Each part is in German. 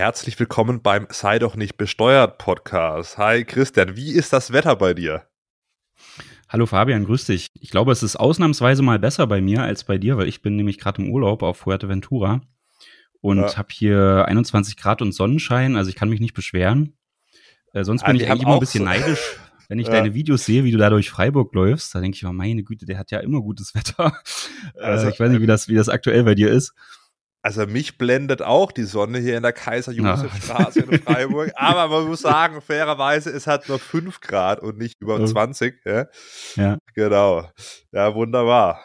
herzlich willkommen beim Sei doch nicht besteuert Podcast. Hi Christian, wie ist das Wetter bei dir? Hallo Fabian, grüß dich. Ich glaube, es ist ausnahmsweise mal besser bei mir als bei dir, weil ich bin nämlich gerade im Urlaub auf Fuerteventura und ja. habe hier 21 Grad und Sonnenschein, also ich kann mich nicht beschweren. Äh, sonst bin ah, ich eigentlich immer ein bisschen so. neidisch, wenn ich ja. deine Videos sehe, wie du da durch Freiburg läufst. Da denke ich, oh meine Güte, der hat ja immer gutes Wetter. Also, also ich weiß nicht, wie das, wie das aktuell bei dir ist. Also mich blendet auch die Sonne hier in der Kaiser-Josef-Straße in Freiburg. Aber man muss sagen, fairerweise, es hat nur 5 Grad und nicht über 20. Ja. ja. Genau. Ja, wunderbar.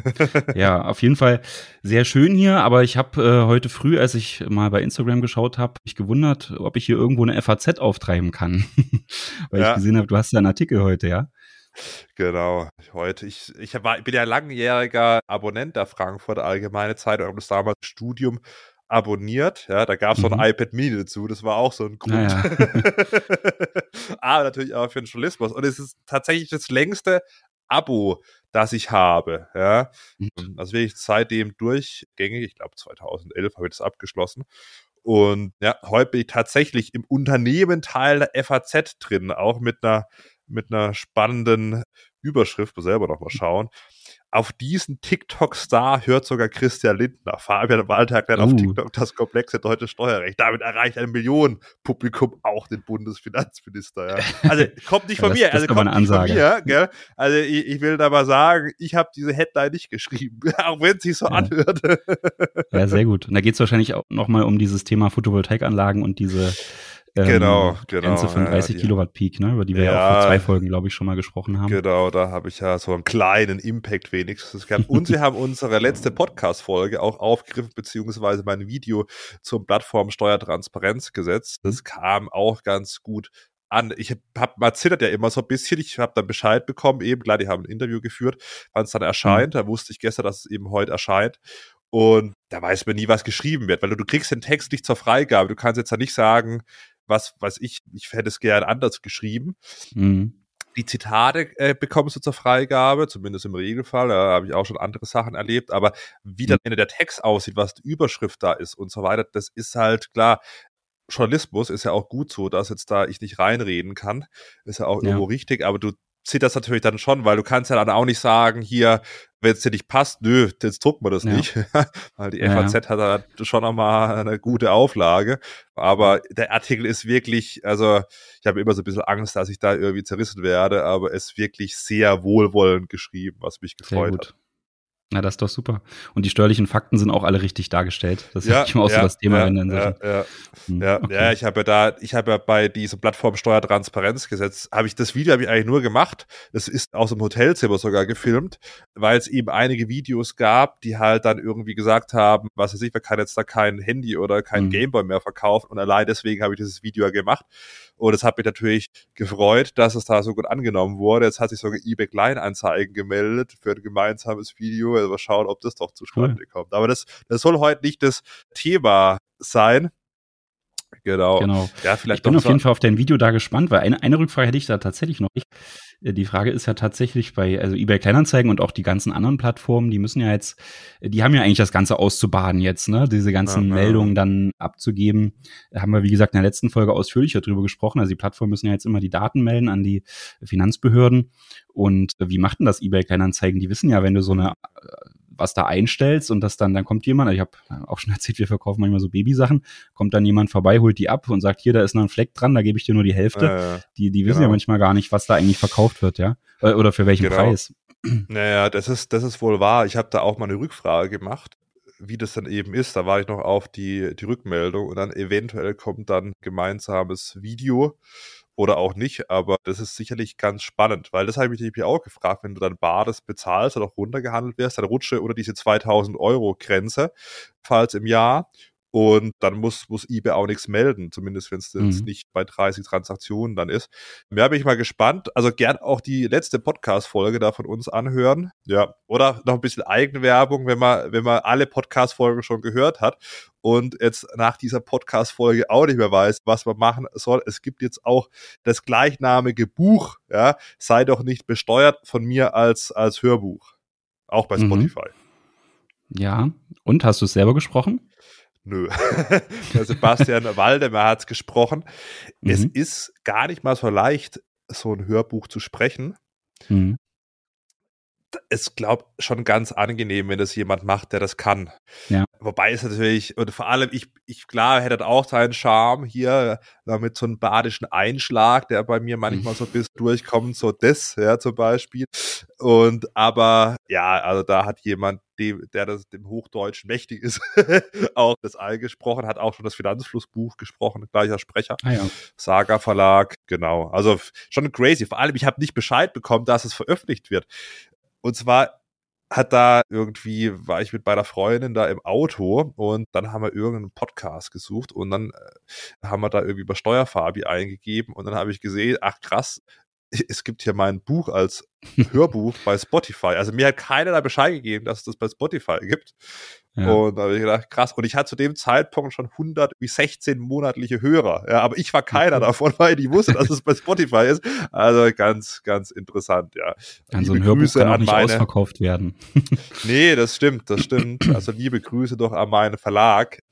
ja, auf jeden Fall sehr schön hier. Aber ich habe äh, heute früh, als ich mal bei Instagram geschaut habe, mich gewundert, ob ich hier irgendwo eine FAZ auftreiben kann. Weil ja. ich gesehen habe, du hast ja einen Artikel heute, ja? Genau, heute, ich, ich war, bin ja langjähriger Abonnent der Frankfurter Allgemeine Zeitung, habe das damals Studium abonniert. Ja, da gab es mhm. so ein iPad Mini dazu, das war auch so ein Grund. Ja, Aber natürlich auch für den Journalismus. Und es ist tatsächlich das längste Abo, das ich habe. Ja, mhm. also wirklich seitdem durchgängig. Ich glaube 2011 habe ich das abgeschlossen. Und ja, heute bin ich tatsächlich im Unternehmenteil der FAZ drin, auch mit einer mit einer spannenden Überschrift, muss selber noch mal schauen. Auf diesen TikTok-Star hört sogar Christian Lindner. Fabian Walter erklärt uh. auf TikTok das komplexe deutsche Steuerrecht. Damit erreicht ein Millionenpublikum auch den Bundesfinanzminister. Ja. Also kommt nicht von das, mir. Das also kommt nicht Ansage. von mir. Gell? Also ich, ich, will da mal sagen, ich habe diese Headline nicht geschrieben, auch wenn sie so ja. anhört. ja, sehr gut. Und da geht es wahrscheinlich auch nochmal um dieses Thema Photovoltaikanlagen und diese ähm, genau, genau. Grenze von 30 ja, Kilowatt Peak, ne, über die wir ja, ja, auch vor zwei Folgen, glaube ich, schon mal gesprochen haben. Genau, da habe ich ja so einen kleinen Impact wenigstens gehabt. Und sie haben unsere letzte Podcast-Folge auch aufgegriffen, beziehungsweise mein Video zum Plattformsteuertransparenzgesetz. Das mhm. kam auch ganz gut an. Ich habe man zittert ja immer so ein bisschen. Ich habe dann Bescheid bekommen, eben klar, die haben ein Interview geführt, wann es dann erscheint. Mhm. Da wusste ich gestern, dass es eben heute erscheint. Und da weiß man nie, was geschrieben wird, weil du, du kriegst den Text nicht zur Freigabe. Du kannst jetzt ja nicht sagen, was weiß ich, ich hätte es gern anders geschrieben. Mhm. Die Zitate äh, bekommst du zur Freigabe, zumindest im Regelfall. Da habe ich auch schon andere Sachen erlebt. Aber wie dann mhm. der Text aussieht, was die Überschrift da ist und so weiter, das ist halt klar. Journalismus ist ja auch gut so, dass jetzt da ich nicht reinreden kann. Ist ja auch ja. irgendwo richtig, aber du zieht das natürlich dann schon, weil du kannst ja dann auch nicht sagen, hier, wenn es dir nicht passt, nö, jetzt drucken wir das ja. nicht. weil die FAZ ja. hat da schon nochmal eine gute Auflage. Aber der Artikel ist wirklich, also ich habe immer so ein bisschen Angst, dass ich da irgendwie zerrissen werde, aber es ist wirklich sehr wohlwollend geschrieben, was mich gefreut hat. Na, das ist doch super. Und die steuerlichen Fakten sind auch alle richtig dargestellt. Das ist ja, immer auch ja, so das Thema ja, in ja, ja, hm, ja, okay. ja, ich habe ja da, ich habe ja bei diesem Plattformsteuertransparenzgesetz, habe ich das Video habe ich eigentlich nur gemacht. Das ist aus dem Hotelzimmer sogar gefilmt, weil es eben einige Videos gab, die halt dann irgendwie gesagt haben, was weiß ich, man kann jetzt da kein Handy oder kein mhm. Gameboy mehr verkaufen und allein deswegen habe ich dieses Video ja gemacht. Und es hat mich natürlich gefreut, dass es da so gut angenommen wurde. Jetzt hat sich sogar eBay Kleinanzeigen gemeldet für ein gemeinsames Video. Also mal schauen, ob das doch zustande cool. kommt. Aber das, das soll heute nicht das Thema sein. Genau. genau. Ja, vielleicht ich bin auf jeden Fall auf dein Video da gespannt, weil eine, eine Rückfrage hätte ich da tatsächlich noch. Äh, die Frage ist ja tatsächlich bei, also eBay Kleinanzeigen und auch die ganzen anderen Plattformen, die müssen ja jetzt, die haben ja eigentlich das Ganze auszubaden jetzt, ne? Diese ganzen ja, Meldungen dann abzugeben. Da haben wir, wie gesagt, in der letzten Folge ausführlicher drüber gesprochen. Also die Plattformen müssen ja jetzt immer die Daten melden an die Finanzbehörden. Und wie macht denn das eBay Kleinanzeigen? Die wissen ja, wenn du so eine was da einstellst und das dann, dann kommt jemand, ich habe auch schon erzählt, wir verkaufen manchmal so Babysachen, kommt dann jemand vorbei, holt die ab und sagt, hier, da ist noch ein Fleck dran, da gebe ich dir nur die Hälfte. Äh, die, die wissen genau. ja manchmal gar nicht, was da eigentlich verkauft wird, ja. Äh, oder für welchen genau. Preis. Naja, das ist, das ist wohl wahr. Ich habe da auch mal eine Rückfrage gemacht wie das dann eben ist. Da war ich noch auf die, die Rückmeldung und dann eventuell kommt dann gemeinsames Video oder auch nicht, aber das ist sicherlich ganz spannend, weil das habe ich mich auch gefragt, wenn du dann Bades bezahlst oder auch runtergehandelt wirst, dann rutsche unter diese 2000 Euro Grenze, falls im Jahr und dann muss, muss eBay auch nichts melden, zumindest wenn es mhm. nicht bei 30 Transaktionen dann ist. Mehr bin ich mal gespannt. Also gern auch die letzte Podcast-Folge da von uns anhören. Ja. Oder noch ein bisschen Eigenwerbung, wenn man, wenn man alle Podcast-Folgen schon gehört hat und jetzt nach dieser Podcast-Folge auch nicht mehr weiß, was man machen soll. Es gibt jetzt auch das gleichnamige Buch, ja, sei doch nicht besteuert von mir als, als Hörbuch. Auch bei mhm. Spotify. Ja. Und hast du es selber gesprochen? Nö. Sebastian Waldemar hat es gesprochen. Mhm. Es ist gar nicht mal so leicht, so ein Hörbuch zu sprechen. Mhm ist, glaube schon ganz angenehm, wenn das jemand macht, der das kann. Ja. Wobei es natürlich, und vor allem, ich, ich klar, hätte auch seinen Charme hier äh, mit so einem badischen Einschlag, der bei mir manchmal so bis durchkommt, so das, ja, zum Beispiel. Und aber ja, also da hat jemand, dem, der das dem Hochdeutschen mächtig ist, auch das All gesprochen, hat auch schon das Finanzflussbuch gesprochen, gleicher Sprecher. Ah, ja. Saga Verlag, genau. Also schon crazy. Vor allem, ich habe nicht Bescheid bekommen, dass es veröffentlicht wird. Und zwar hat da irgendwie, war ich mit meiner Freundin da im Auto und dann haben wir irgendeinen Podcast gesucht und dann äh, haben wir da irgendwie über Steuerfabi eingegeben und dann habe ich gesehen, ach krass, es gibt hier mein Buch als Hörbuch bei Spotify. Also mir hat keiner da Bescheid gegeben, dass es das bei Spotify gibt. Ja. Und da habe ich gedacht, krass. Und ich hatte zu dem Zeitpunkt schon 116 monatliche Hörer. Ja, aber ich war keiner davon, weil ich wusste, dass es bei Spotify ist. Also ganz, ganz interessant, ja. Kann so ein Hörbuch Grüße kann auch nicht meine, ausverkauft werden. nee, das stimmt, das stimmt. Also liebe Grüße doch an meinen Verlag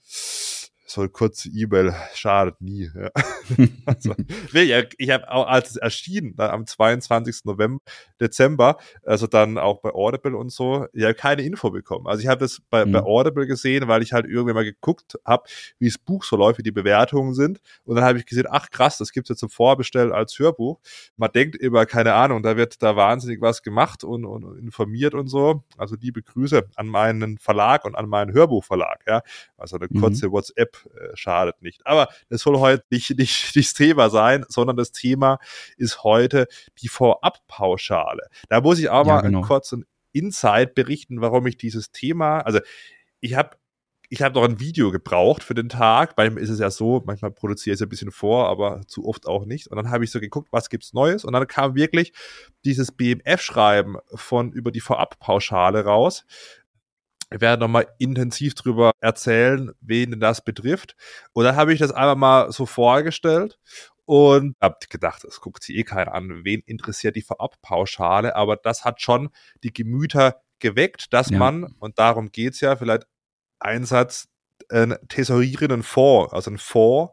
so kurze E-Mail schadet nie. Ja. also, ich habe auch, als es erschien, dann am 22. November, Dezember, also dann auch bei Audible und so, ja, keine Info bekommen. Also ich habe das bei, mhm. bei Audible gesehen, weil ich halt irgendwie mal geguckt habe, wie das Buch so läuft, wie die Bewertungen sind. Und dann habe ich gesehen, ach krass, das gibt's jetzt zum Vorbestellen als Hörbuch. Man denkt immer, keine Ahnung, da wird da wahnsinnig was gemacht und, und informiert und so. Also liebe Grüße an meinen Verlag und an meinen Hörbuchverlag. Ja. Also eine mhm. kurze mhm. WhatsApp äh, schadet nicht. Aber das soll heute nicht, nicht, nicht das Thema sein, sondern das Thema ist heute die Vorabpauschale. Da muss ich auch ja, mal genau. kurz ein Insight berichten, warum ich dieses Thema, also ich habe ich habe noch ein Video gebraucht für den Tag. Bei ist es ja so, manchmal produziere ich es ein bisschen vor, aber zu oft auch nicht. Und dann habe ich so geguckt, was gibt's Neues? Und dann kam wirklich dieses BMF-Schreiben von über die Vorabpauschale raus. Wir werden nochmal intensiv drüber erzählen, wen das betrifft. Und dann habe ich das einfach mal so vorgestellt und habe gedacht, es guckt sich eh keiner an, wen interessiert die Vorabpauschale, aber das hat schon die Gemüter geweckt, dass ja. man, und darum geht's ja, vielleicht Einsatz, einen tesorierenden Fonds, also ein Fonds,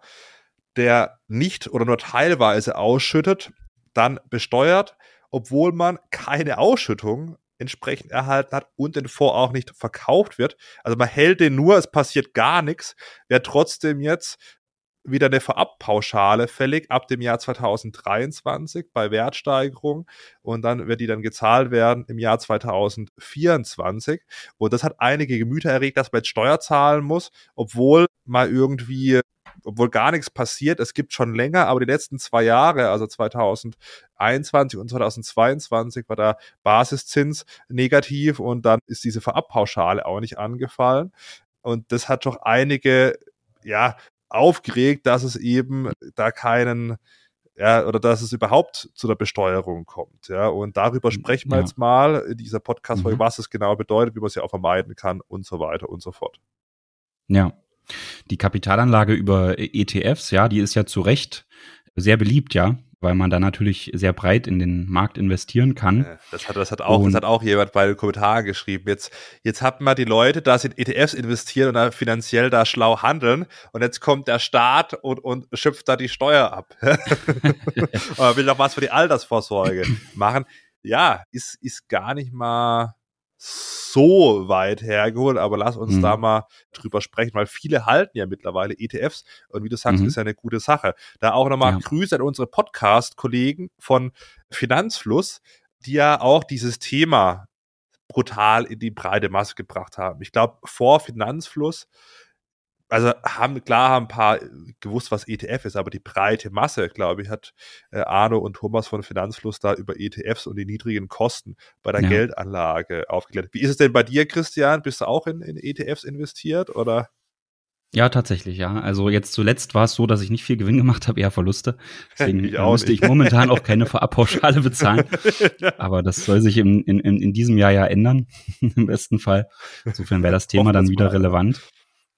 der nicht oder nur teilweise ausschüttet, dann besteuert, obwohl man keine Ausschüttung entsprechend erhalten hat und den Fonds auch nicht verkauft wird. Also man hält den nur, es passiert gar nichts, wäre trotzdem jetzt wieder eine Vorabpauschale fällig ab dem Jahr 2023 bei Wertsteigerung und dann wird die dann gezahlt werden im Jahr 2024 und das hat einige Gemüter erregt, dass man jetzt Steuer zahlen muss, obwohl mal irgendwie obwohl gar nichts passiert. Es gibt schon länger, aber die letzten zwei Jahre, also 2021 und 2022, war der Basiszins negativ und dann ist diese Verabpauschale auch nicht angefallen. Und das hat doch einige, ja, aufgeregt, dass es eben da keinen, ja, oder dass es überhaupt zu der Besteuerung kommt. Ja, und darüber sprechen wir ja. jetzt mal in dieser Podcast-Folge, mhm. was es genau bedeutet, wie man es ja auch vermeiden kann und so weiter und so fort. Ja, die Kapitalanlage über ETFs, ja, die ist ja zu Recht sehr beliebt, ja, weil man da natürlich sehr breit in den Markt investieren kann. Das hat, das hat auch, und, das hat auch jemand bei den Kommentaren geschrieben. Jetzt, jetzt hat man die Leute, da in ETFs investieren und da finanziell da schlau handeln und jetzt kommt der Staat und, und schöpft da die Steuer ab. Oder will doch was für die Altersvorsorge machen. Ja, ist, ist gar nicht mal so weit hergeholt, aber lass uns mhm. da mal drüber sprechen, weil viele halten ja mittlerweile ETFs und wie du sagst, mhm. ist ja eine gute Sache. Da auch nochmal ja. Grüße an unsere Podcast-Kollegen von Finanzfluss, die ja auch dieses Thema brutal in die breite Masse gebracht haben. Ich glaube, vor Finanzfluss also haben klar haben ein paar gewusst, was ETF ist, aber die breite Masse, glaube ich, hat äh, Arno und Thomas von Finanzfluss da über ETFs und die niedrigen Kosten bei der ja. Geldanlage aufgeklärt. Wie ist es denn bei dir, Christian? Bist du auch in, in ETFs investiert oder? Ja, tatsächlich, ja. Also jetzt zuletzt war es so, dass ich nicht viel Gewinn gemacht habe, eher Verluste. Deswegen ich musste nicht. ich momentan auch keine Vorabpauschale bezahlen. Aber das soll sich in, in, in diesem Jahr ja ändern, im besten Fall. Insofern wäre das Thema dann wieder mal. relevant.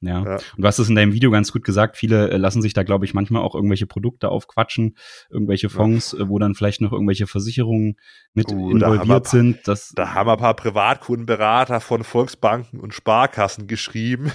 Ja. ja. Und du hast es in deinem Video ganz gut gesagt. Viele äh, lassen sich da, glaube ich, manchmal auch irgendwelche Produkte aufquatschen, irgendwelche Fonds, ja. Äh, wo dann vielleicht noch irgendwelche Versicherungen mit uh, involviert da sind. Das da haben ein paar Privatkundenberater von Volksbanken und Sparkassen geschrieben.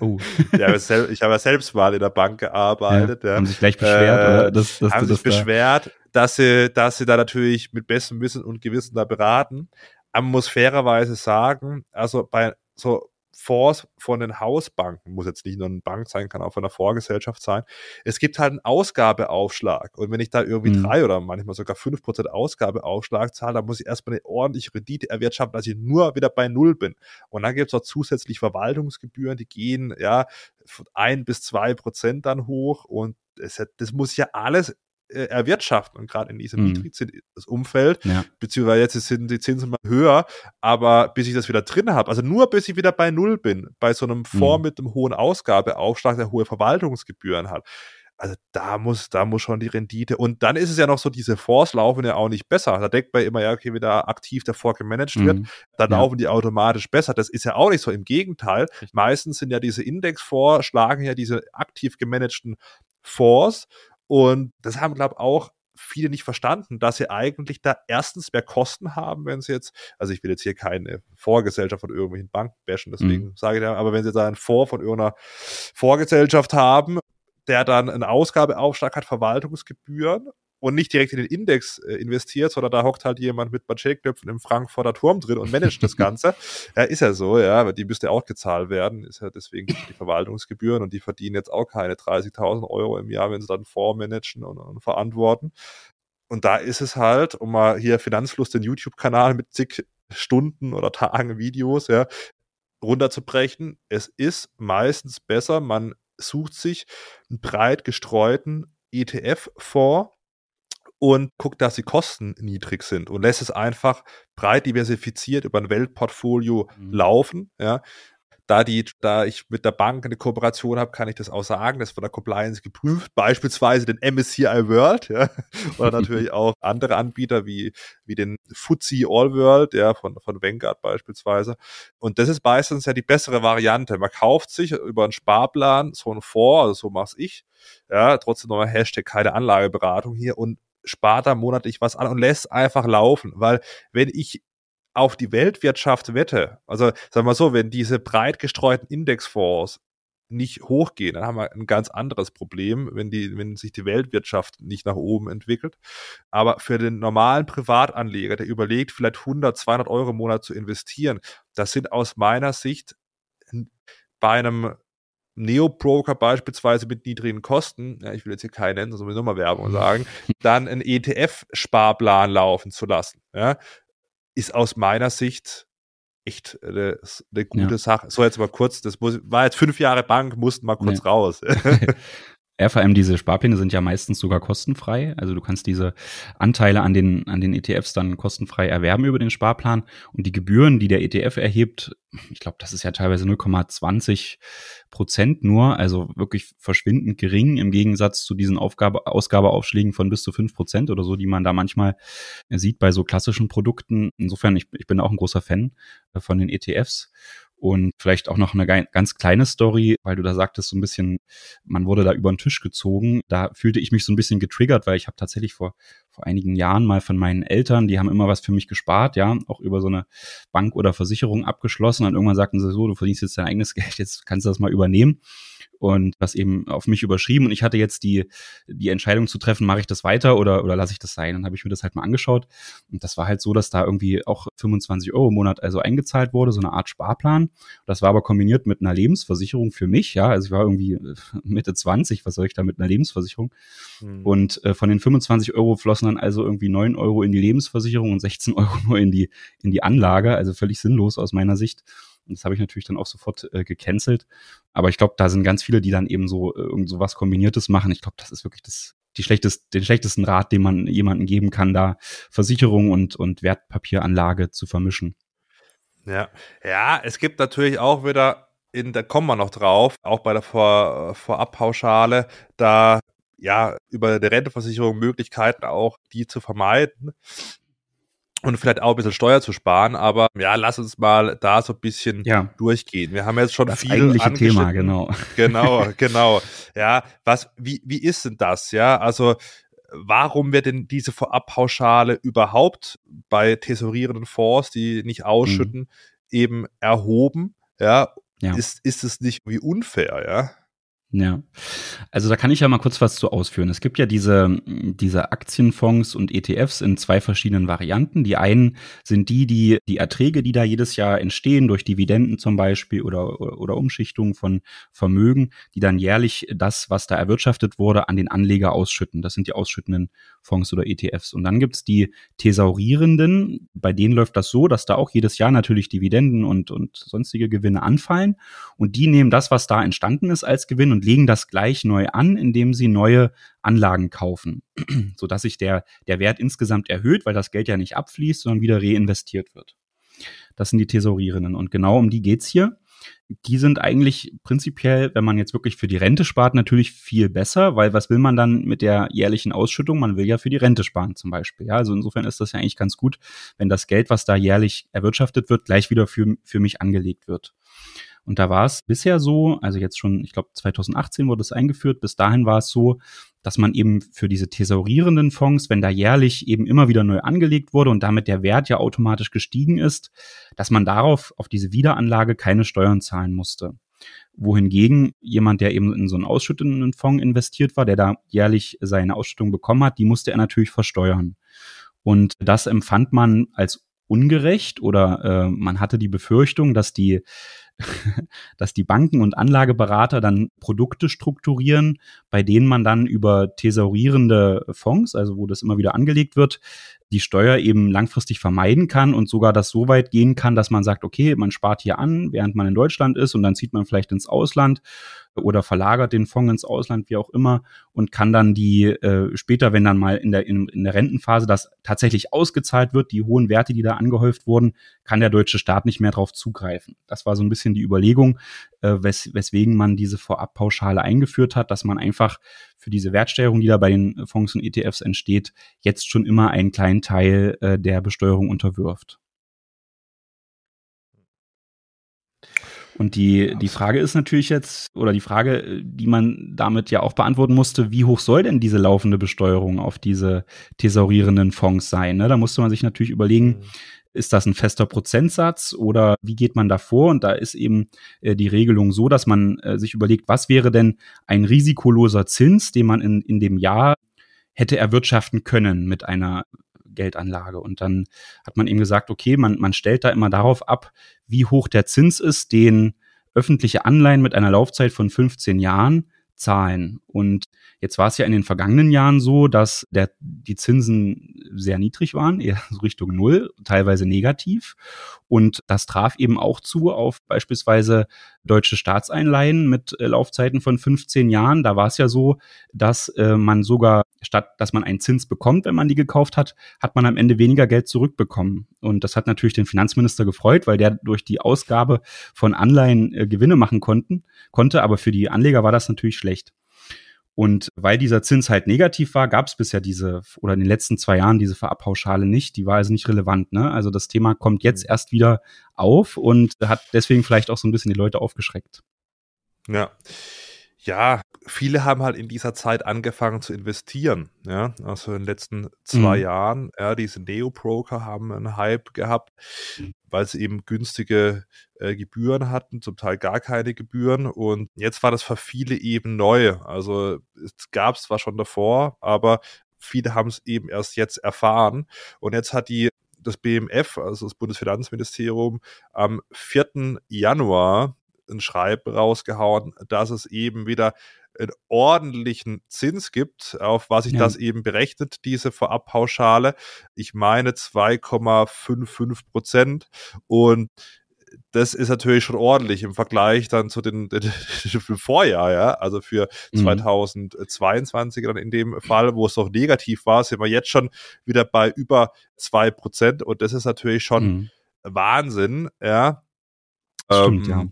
Oh. ich habe ja selbst mal in der Bank gearbeitet. Haben sich gleich beschwert, äh, oder? Das, dass haben sich das beschwert, dass sie, dass sie da natürlich mit bestem Wissen und Gewissen da beraten. Man muss fairerweise sagen, also bei so Fonds von den Hausbanken, muss jetzt nicht nur eine Bank sein, kann auch von einer Vorgesellschaft sein. Es gibt halt einen Ausgabeaufschlag. Und wenn ich da irgendwie mhm. drei oder manchmal sogar fünf Prozent Ausgabeaufschlag zahle, dann muss ich erstmal eine ordentliche Rendite erwirtschaften, dass ich nur wieder bei Null bin. Und dann gibt es auch zusätzlich Verwaltungsgebühren, die gehen ja von ein bis zwei Prozent dann hoch. Und das, das muss ja alles äh, erwirtschaften und gerade in diesem mhm. Niedrigzinsumfeld, ja. beziehungsweise jetzt sind die Zinsen mal höher, aber bis ich das wieder drin habe, also nur bis ich wieder bei Null bin, bei so einem Fonds mhm. mit einem hohen Ausgabeaufschlag, der hohe Verwaltungsgebühren hat, also da muss, da muss schon die Rendite. Und dann ist es ja noch so, diese Fonds laufen ja auch nicht besser. Da denkt man immer, ja, okay, wie da aktiv davor gemanagt wird, mhm. dann ja. laufen die automatisch besser. Das ist ja auch nicht so. Im Gegenteil, Richtig. meistens sind ja diese Indexfonds, schlagen ja diese aktiv gemanagten Fonds und das haben, glaube ich, auch viele nicht verstanden, dass sie eigentlich da erstens mehr Kosten haben, wenn sie jetzt, also ich will jetzt hier keine Vorgesellschaft von irgendwelchen Banken bashen, deswegen mhm. sage ich ja, aber wenn sie da einen Fonds von irgendeiner Vorgesellschaft haben, der dann einen Ausgabeaufschlag hat, Verwaltungsgebühren und nicht direkt in den Index äh, investiert, sondern da hockt halt jemand mit Budgetknöpfen im Frankfurter Turm drin und managt das Ganze. ja, ist ja so, ja, die müsste auch gezahlt werden, ist ja deswegen die Verwaltungsgebühren und die verdienen jetzt auch keine 30.000 Euro im Jahr, wenn sie dann Fonds managen und, und verantworten. Und da ist es halt, um mal hier Finanzfluss den YouTube-Kanal mit zig Stunden oder Tagen Videos, ja, runterzubrechen. Es ist meistens besser, man sucht sich einen breit gestreuten ETF-Fonds, und guckt, dass die Kosten niedrig sind und lässt es einfach breit diversifiziert über ein Weltportfolio mhm. laufen. Ja. Da, die, da ich mit der Bank eine Kooperation habe, kann ich das auch sagen. Das ist von der Compliance geprüft, beispielsweise den MSCI World, ja, oder natürlich auch andere Anbieter wie, wie den FTSE All World, ja, von, von Vanguard beispielsweise. Und das ist meistens ja die bessere Variante. Man kauft sich über einen Sparplan so einen Fonds, also so mach's ich, ja, trotzdem nochmal Hashtag keine Anlageberatung hier und spart da monatlich was an und lässt einfach laufen. Weil wenn ich auf die Weltwirtschaft wette, also sagen wir mal so, wenn diese breit gestreuten Indexfonds nicht hochgehen, dann haben wir ein ganz anderes Problem, wenn die, wenn sich die Weltwirtschaft nicht nach oben entwickelt. Aber für den normalen Privatanleger, der überlegt, vielleicht 100, 200 Euro im Monat zu investieren, das sind aus meiner Sicht bei einem Neo-Broker beispielsweise mit niedrigen Kosten, ja, ich will jetzt hier keinen nennen, sowieso mal Werbung sagen, dann einen ETF-Sparplan laufen zu lassen, ja, ist aus meiner Sicht echt eine, eine gute ja. Sache. So jetzt mal kurz, das muss, war jetzt fünf Jahre Bank, mussten mal kurz ja. raus. Ja, vor allem diese Sparpläne sind ja meistens sogar kostenfrei. Also du kannst diese Anteile an den, an den ETFs dann kostenfrei erwerben über den Sparplan. Und die Gebühren, die der ETF erhebt, ich glaube, das ist ja teilweise 0,20 Prozent nur, also wirklich verschwindend gering im Gegensatz zu diesen Aufgabe, Ausgabeaufschlägen von bis zu fünf Prozent oder so, die man da manchmal sieht bei so klassischen Produkten. Insofern, ich, ich bin auch ein großer Fan äh, von den ETFs. Und vielleicht auch noch eine ganz kleine Story, weil du da sagtest, so ein bisschen, man wurde da über den Tisch gezogen. Da fühlte ich mich so ein bisschen getriggert, weil ich habe tatsächlich vor, vor einigen Jahren mal von meinen Eltern, die haben immer was für mich gespart, ja, auch über so eine Bank oder Versicherung abgeschlossen. Und irgendwann sagten sie so, du verdienst jetzt dein eigenes Geld, jetzt kannst du das mal übernehmen und das eben auf mich überschrieben. Und ich hatte jetzt die, die Entscheidung zu treffen, mache ich das weiter oder, oder lasse ich das sein? Dann habe ich mir das halt mal angeschaut. Und das war halt so, dass da irgendwie auch 25 Euro im Monat also eingezahlt wurde, so eine Art Sparplan. Das war aber kombiniert mit einer Lebensversicherung für mich, ja. Also ich war irgendwie äh, Mitte 20, was soll ich da mit einer Lebensversicherung? Mhm. Und äh, von den 25 Euro flossen dann also irgendwie 9 Euro in die Lebensversicherung und 16 Euro nur in die, in die Anlage. Also völlig sinnlos aus meiner Sicht. Und das habe ich natürlich dann auch sofort äh, gecancelt. Aber ich glaube, da sind ganz viele, die dann eben so äh, irgend so was Kombiniertes machen. Ich glaube, das ist wirklich das, die schlechtest, den schlechtesten Rat, den man jemandem geben kann, da Versicherung und, und Wertpapieranlage zu vermischen. Ja, ja, es gibt natürlich auch wieder, in, da kommen wir noch drauf, auch bei der Vor, Vorabpauschale, da ja über die Renteversicherung Möglichkeiten auch, die zu vermeiden. und vielleicht auch ein bisschen Steuer zu sparen, aber ja, lass uns mal da so ein bisschen ja. durchgehen. Wir haben jetzt schon das viel eigentliche Thema, genau. Genau, genau. Ja, was wie wie ist denn das, ja? Also warum wird denn diese Vorabpauschale überhaupt bei tesorierenden Fonds, die nicht ausschütten, mhm. eben erhoben? Ja, ja. Ist, ist es nicht wie unfair, ja? Ja, also da kann ich ja mal kurz was zu ausführen. Es gibt ja diese, diese Aktienfonds und ETFs in zwei verschiedenen Varianten. Die einen sind die, die die Erträge, die da jedes Jahr entstehen, durch Dividenden zum Beispiel oder, oder Umschichtungen von Vermögen, die dann jährlich das, was da erwirtschaftet wurde, an den Anleger ausschütten. Das sind die ausschüttenden Fonds oder ETFs. Und dann gibt's die Thesaurierenden, bei denen läuft das so, dass da auch jedes Jahr natürlich Dividenden und, und sonstige Gewinne anfallen. Und die nehmen das, was da entstanden ist, als Gewinn und legen das gleich neu an, indem sie neue Anlagen kaufen, sodass sich der, der Wert insgesamt erhöht, weil das Geld ja nicht abfließt, sondern wieder reinvestiert wird. Das sind die Thesaurierenden. Und genau um die geht's hier. Die sind eigentlich prinzipiell, wenn man jetzt wirklich für die Rente spart, natürlich viel besser, weil was will man dann mit der jährlichen Ausschüttung? Man will ja für die Rente sparen zum Beispiel. Ja, also insofern ist das ja eigentlich ganz gut, wenn das Geld, was da jährlich erwirtschaftet wird, gleich wieder für, für mich angelegt wird. Und da war es bisher so, also jetzt schon, ich glaube 2018 wurde es eingeführt, bis dahin war es so, dass man eben für diese thesaurierenden Fonds, wenn da jährlich eben immer wieder neu angelegt wurde und damit der Wert ja automatisch gestiegen ist, dass man darauf, auf diese Wiederanlage keine Steuern zahlen musste. Wohingegen jemand, der eben in so einen ausschüttenden Fonds investiert war, der da jährlich seine Ausschüttung bekommen hat, die musste er natürlich versteuern. Und das empfand man als ungerecht oder äh, man hatte die Befürchtung, dass die dass die Banken und Anlageberater dann Produkte strukturieren, bei denen man dann über thesaurierende Fonds, also wo das immer wieder angelegt wird, die Steuer eben langfristig vermeiden kann und sogar das so weit gehen kann, dass man sagt, okay, man spart hier an, während man in Deutschland ist und dann zieht man vielleicht ins Ausland oder verlagert den Fonds ins Ausland, wie auch immer, und kann dann die äh, später, wenn dann mal in der, in, in der Rentenphase das tatsächlich ausgezahlt wird, die hohen Werte, die da angehäuft wurden, kann der deutsche Staat nicht mehr darauf zugreifen. Das war so ein bisschen die Überlegung, äh, wes weswegen man diese Vorabpauschale eingeführt hat, dass man einfach für diese Wertsteigerung, die da bei den Fonds und ETFs entsteht, jetzt schon immer einen kleinen Teil äh, der Besteuerung unterwirft. Und die, die Frage ist natürlich jetzt, oder die Frage, die man damit ja auch beantworten musste, wie hoch soll denn diese laufende Besteuerung auf diese thesaurierenden Fonds sein? Ne? Da musste man sich natürlich überlegen, mhm. Ist das ein fester Prozentsatz oder wie geht man da vor? Und da ist eben äh, die Regelung so, dass man äh, sich überlegt, was wäre denn ein risikoloser Zins, den man in, in dem Jahr hätte erwirtschaften können mit einer Geldanlage. Und dann hat man eben gesagt, okay, man, man stellt da immer darauf ab, wie hoch der Zins ist, den öffentliche Anleihen mit einer Laufzeit von 15 Jahren zahlen. Und jetzt war es ja in den vergangenen Jahren so, dass der, die Zinsen sehr niedrig waren, eher so Richtung Null, teilweise negativ. Und das traf eben auch zu auf beispielsweise deutsche Staatseinleihen mit äh, Laufzeiten von 15 Jahren. Da war es ja so, dass äh, man sogar, statt dass man einen Zins bekommt, wenn man die gekauft hat, hat man am Ende weniger Geld zurückbekommen. Und das hat natürlich den Finanzminister gefreut, weil der durch die Ausgabe von Anleihen äh, Gewinne machen konnten, konnte. Aber für die Anleger war das natürlich schlecht. Und weil dieser Zins halt negativ war, gab es bisher diese, oder in den letzten zwei Jahren diese Verabpauschale nicht. Die war also nicht relevant. Ne? Also das Thema kommt jetzt mhm. erst wieder auf und hat deswegen vielleicht auch so ein bisschen die Leute aufgeschreckt. Ja. Ja, viele haben halt in dieser Zeit angefangen zu investieren. Ja, also in den letzten zwei mhm. Jahren, ja, diese Neo-Broker haben einen Hype gehabt, weil sie eben günstige äh, Gebühren hatten, zum Teil gar keine Gebühren. Und jetzt war das für viele eben neu. Also es gab es zwar schon davor, aber viele haben es eben erst jetzt erfahren. Und jetzt hat die das BMF, also das Bundesfinanzministerium, am 4. Januar ein Schreiben rausgehauen, dass es eben wieder einen ordentlichen Zins gibt, auf was sich ja. das eben berechnet, diese Vorabpauschale. Ich meine 2,55 Prozent und das ist natürlich schon ordentlich im Vergleich dann zu den, den, den Vorjahr, ja. Also für mhm. 2022 dann in dem Fall, wo es noch negativ war, sind wir jetzt schon wieder bei über zwei Prozent und das ist natürlich schon mhm. Wahnsinn, ja. Stimmt, ähm, ja.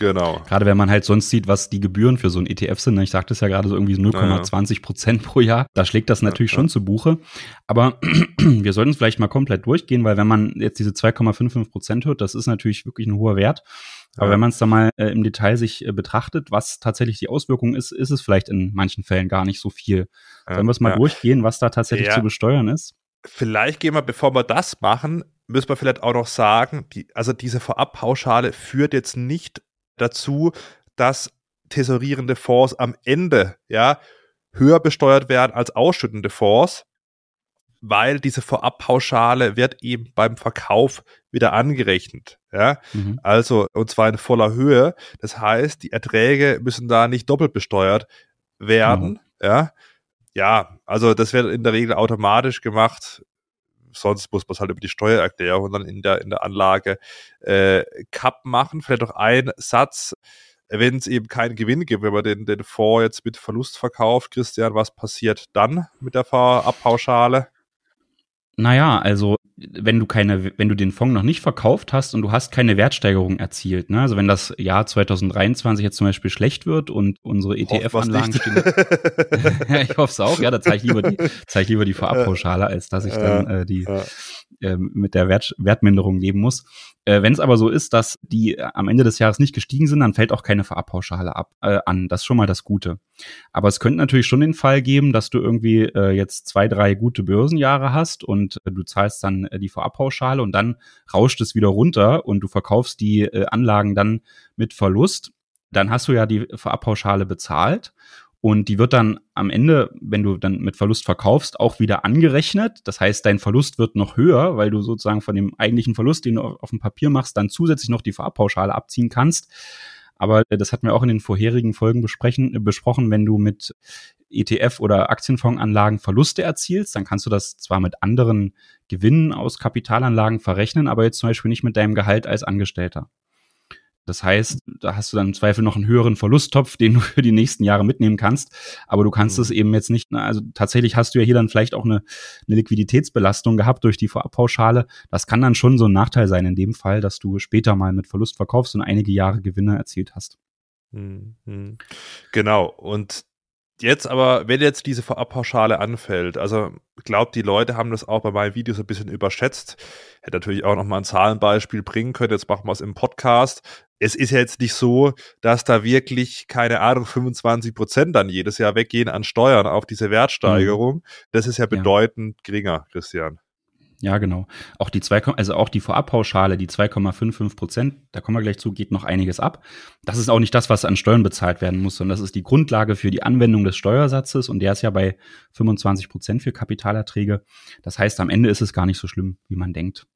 Genau. Gerade wenn man halt sonst sieht, was die Gebühren für so ein ETF sind. Ne? Ich sagte es ja gerade so irgendwie 0,20 Prozent pro Jahr. Da schlägt das natürlich ja, schon zu Buche. Aber wir sollten es vielleicht mal komplett durchgehen, weil wenn man jetzt diese 2,55 Prozent hört, das ist natürlich wirklich ein hoher Wert. Aber wenn man es da mal äh, im Detail sich äh, betrachtet, was tatsächlich die Auswirkung ist, ist es vielleicht in manchen Fällen gar nicht so viel. Sollen wir es mal durchgehen, was da tatsächlich zu besteuern ist? Vielleicht gehen wir, bevor wir das machen, müssen wir vielleicht auch noch sagen, die, also diese Vorabpauschale führt jetzt nicht dazu, dass tesorierende Fonds am Ende ja höher besteuert werden als ausschüttende Fonds, weil diese Vorabpauschale wird eben beim Verkauf wieder angerechnet. Ja? Mhm. Also, und zwar in voller Höhe. Das heißt, die Erträge müssen da nicht doppelt besteuert werden. Mhm. Ja? ja, also das wird in der Regel automatisch gemacht. Sonst muss man es halt über die Steuererklärung dann in der, in der Anlage äh, Cup machen. Vielleicht noch ein Satz wenn es eben keinen Gewinn gibt, wenn man den, den Fonds jetzt mit Verlust verkauft, Christian, was passiert dann mit der Abpauschale? Naja, also wenn du keine, wenn du den Fonds noch nicht verkauft hast und du hast keine Wertsteigerung erzielt, ne? Also wenn das Jahr 2023 jetzt zum Beispiel schlecht wird und unsere ETF-Anlagen stehen. ja, ich hoffe es auch, ja, da zahle ich lieber die, zahle ich lieber die Vorabpauschale, als dass ich dann äh, die äh, mit der Wert, Wertminderung leben muss. Äh, Wenn es aber so ist, dass die äh, am Ende des Jahres nicht gestiegen sind, dann fällt auch keine Vorabpauschale ab, äh, an. Das ist schon mal das Gute. Aber es könnte natürlich schon den Fall geben, dass du irgendwie äh, jetzt zwei, drei gute Börsenjahre hast und äh, du zahlst dann äh, die Vorabpauschale und dann rauscht es wieder runter und du verkaufst die äh, Anlagen dann mit Verlust. Dann hast du ja die Vorabpauschale bezahlt und die wird dann am Ende, wenn du dann mit Verlust verkaufst, auch wieder angerechnet. Das heißt, dein Verlust wird noch höher, weil du sozusagen von dem eigentlichen Verlust, den du auf dem Papier machst, dann zusätzlich noch die Farbpauschale abziehen kannst. Aber das hatten wir auch in den vorherigen Folgen besprechen, besprochen, wenn du mit ETF- oder Aktienfondsanlagen Verluste erzielst, dann kannst du das zwar mit anderen Gewinnen aus Kapitalanlagen verrechnen, aber jetzt zum Beispiel nicht mit deinem Gehalt als Angestellter. Das heißt, da hast du dann im Zweifel noch einen höheren Verlusttopf, den du für die nächsten Jahre mitnehmen kannst. Aber du kannst mhm. es eben jetzt nicht, also tatsächlich hast du ja hier dann vielleicht auch eine, eine Liquiditätsbelastung gehabt durch die Vorabpauschale. Das kann dann schon so ein Nachteil sein in dem Fall, dass du später mal mit Verlust verkaufst und einige Jahre Gewinne erzielt hast. Mhm. Genau. Und Jetzt aber, wenn jetzt diese Vorabpauschale anfällt, also ich glaube, die Leute haben das auch bei meinem Video so ein bisschen überschätzt. Hätte natürlich auch nochmal ein Zahlenbeispiel bringen können. Jetzt machen wir es im Podcast. Es ist ja jetzt nicht so, dass da wirklich, keine Ahnung, 25 Prozent dann jedes Jahr weggehen an Steuern auf diese Wertsteigerung. Mhm. Das ist ja bedeutend ja. geringer, Christian. Ja, genau. Auch die zwei, also auch die Vorabpauschale, die 2,55 Prozent, da kommen wir gleich zu, geht noch einiges ab. Das ist auch nicht das, was an Steuern bezahlt werden muss, sondern das ist die Grundlage für die Anwendung des Steuersatzes und der ist ja bei 25 Prozent für Kapitalerträge. Das heißt, am Ende ist es gar nicht so schlimm, wie man denkt.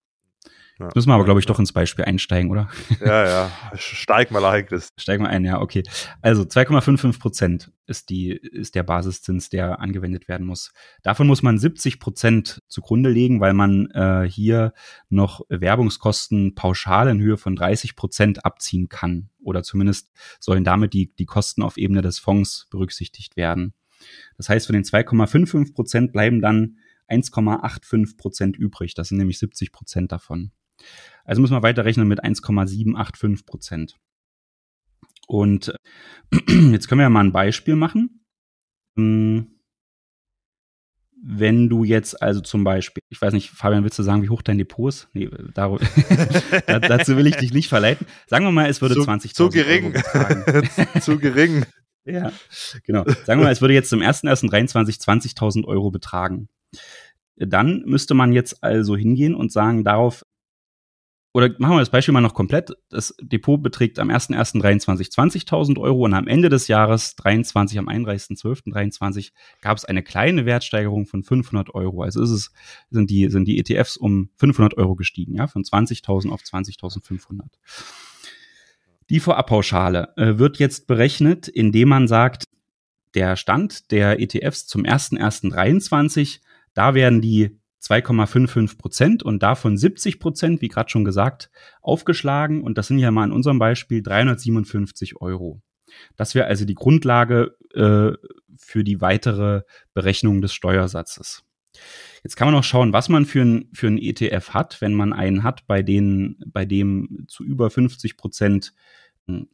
Ja. Müssen wir aber, glaube ich, doch ins Beispiel einsteigen, oder? Ja, ja. Steig mal ein, Chris. Steig mal ein, ja, okay. Also 2,55 Prozent ist, die, ist der Basiszins, der angewendet werden muss. Davon muss man 70 Prozent zugrunde legen, weil man äh, hier noch Werbungskosten pauschal in Höhe von 30 Prozent abziehen kann. Oder zumindest sollen damit die, die Kosten auf Ebene des Fonds berücksichtigt werden. Das heißt, von den 2,55 Prozent bleiben dann 1,85 Prozent übrig. Das sind nämlich 70 Prozent davon. Also müssen wir weiterrechnen mit 1,785 Prozent. Und jetzt können wir ja mal ein Beispiel machen. Hm. Wenn du jetzt also zum Beispiel, ich weiß nicht, Fabian, willst du sagen, wie hoch dein Depot ist? Nee, darüber, dazu will ich dich nicht verleiten. Sagen wir mal, es würde 20.000 zu gering. zu gering. Ja, genau. Sagen wir mal, es würde jetzt zum 1.1.23 20.000 Euro betragen. Dann müsste man jetzt also hingehen und sagen, darauf oder machen wir das Beispiel mal noch komplett. Das Depot beträgt am 1.1.23 20.000 Euro und am Ende des Jahres 23, am 31.12.23 gab es eine kleine Wertsteigerung von 500 Euro. Also ist es, sind die, sind die ETFs um 500 Euro gestiegen, ja, von 20.000 auf 20.500. Die Vorabpauschale äh, wird jetzt berechnet, indem man sagt, der Stand der ETFs zum 1.1.23, da werden die 2,55 Prozent und davon 70 Prozent, wie gerade schon gesagt, aufgeschlagen. Und das sind ja mal in unserem Beispiel 357 Euro. Das wäre also die Grundlage äh, für die weitere Berechnung des Steuersatzes. Jetzt kann man noch schauen, was man für ein, für ein ETF hat, wenn man einen hat, bei, denen, bei dem zu über 50 Prozent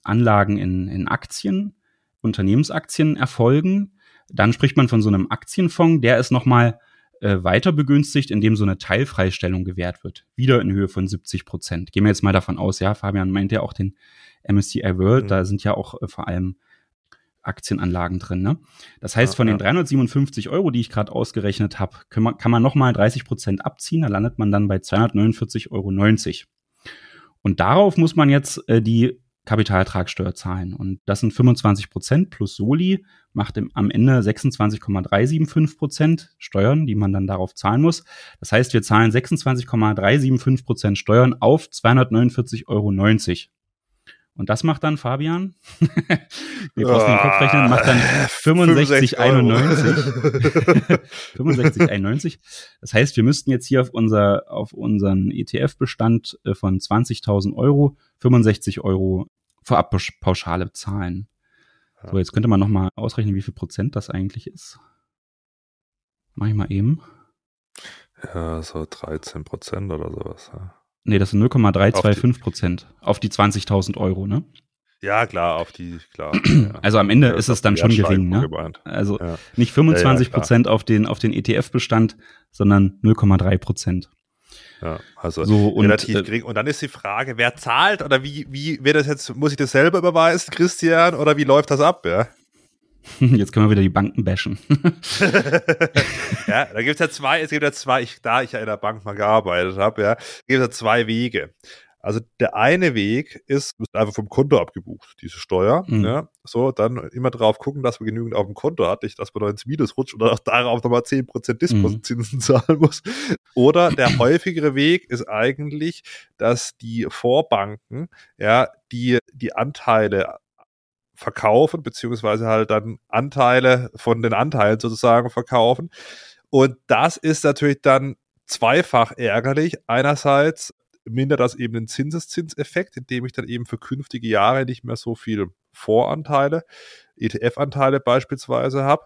Anlagen in, in Aktien, Unternehmensaktien erfolgen, dann spricht man von so einem Aktienfonds, der ist nochmal äh, weiter begünstigt, indem so eine Teilfreistellung gewährt wird. Wieder in Höhe von 70 Prozent. Gehen wir jetzt mal davon aus, ja, Fabian meint ja auch den MSCI World, mhm. da sind ja auch äh, vor allem Aktienanlagen drin. Ne? Das heißt, von den 357 Euro, die ich gerade ausgerechnet habe, kann man, kann man nochmal 30 Prozent abziehen, da landet man dann bei 249,90 Euro. Und darauf muss man jetzt äh, die Kapitalertragssteuer zahlen. Und das sind 25 Prozent plus Soli, macht im, am Ende 26,375 Prozent Steuern, die man dann darauf zahlen muss. Das heißt, wir zahlen 26,375 Prozent Steuern auf 249,90 Euro. Und das macht dann Fabian, wir brauchen den Kopf rechnen, macht dann 65,91. 65,91. Das heißt, wir müssten jetzt hier auf, unser, auf unseren ETF-Bestand äh, von 20.000 Euro 65 Euro Vorabpauschale bezahlen. So, jetzt könnte man nochmal ausrechnen, wie viel Prozent das eigentlich ist. Mach ich mal eben. Ja, so 13 Prozent oder sowas. Ja. Nee, das sind 0,325 Prozent auf die 20.000 Euro, ne? Ja, klar, auf die, klar. Also am Ende ja, ist es dann schon gering, ne? Also ja. nicht 25 Prozent auf den, auf den ETF-Bestand, sondern 0,3 Prozent. Ja, also so, und, relativ äh, gering. Und dann ist die Frage, wer zahlt oder wie, wie wird das jetzt, muss ich das selber überweisen, Christian, oder wie läuft das ab, ja? Jetzt können wir wieder die Banken bashen. ja, da gibt es ja zwei, es gibt ja zwei, ich, da ich ja in der Bank mal gearbeitet habe, ja, gibt es ja zwei Wege. Also der eine Weg ist, wird einfach vom Konto abgebucht, diese Steuer. Mhm. Ja, so, dann immer drauf gucken, dass man genügend auf dem Konto hat, nicht, dass man noch ins Minus rutscht oder auch darauf nochmal 10% Disposzinsen mhm. zahlen muss. Oder der häufigere Weg ist eigentlich, dass die Vorbanken, ja, die, die Anteile verkaufen, beziehungsweise halt dann Anteile von den Anteilen sozusagen verkaufen. Und das ist natürlich dann zweifach ärgerlich. Einerseits mindert das eben den Zinseszinseffekt, indem ich dann eben für künftige Jahre nicht mehr so viel Voranteile, ETF-Anteile beispielsweise habe.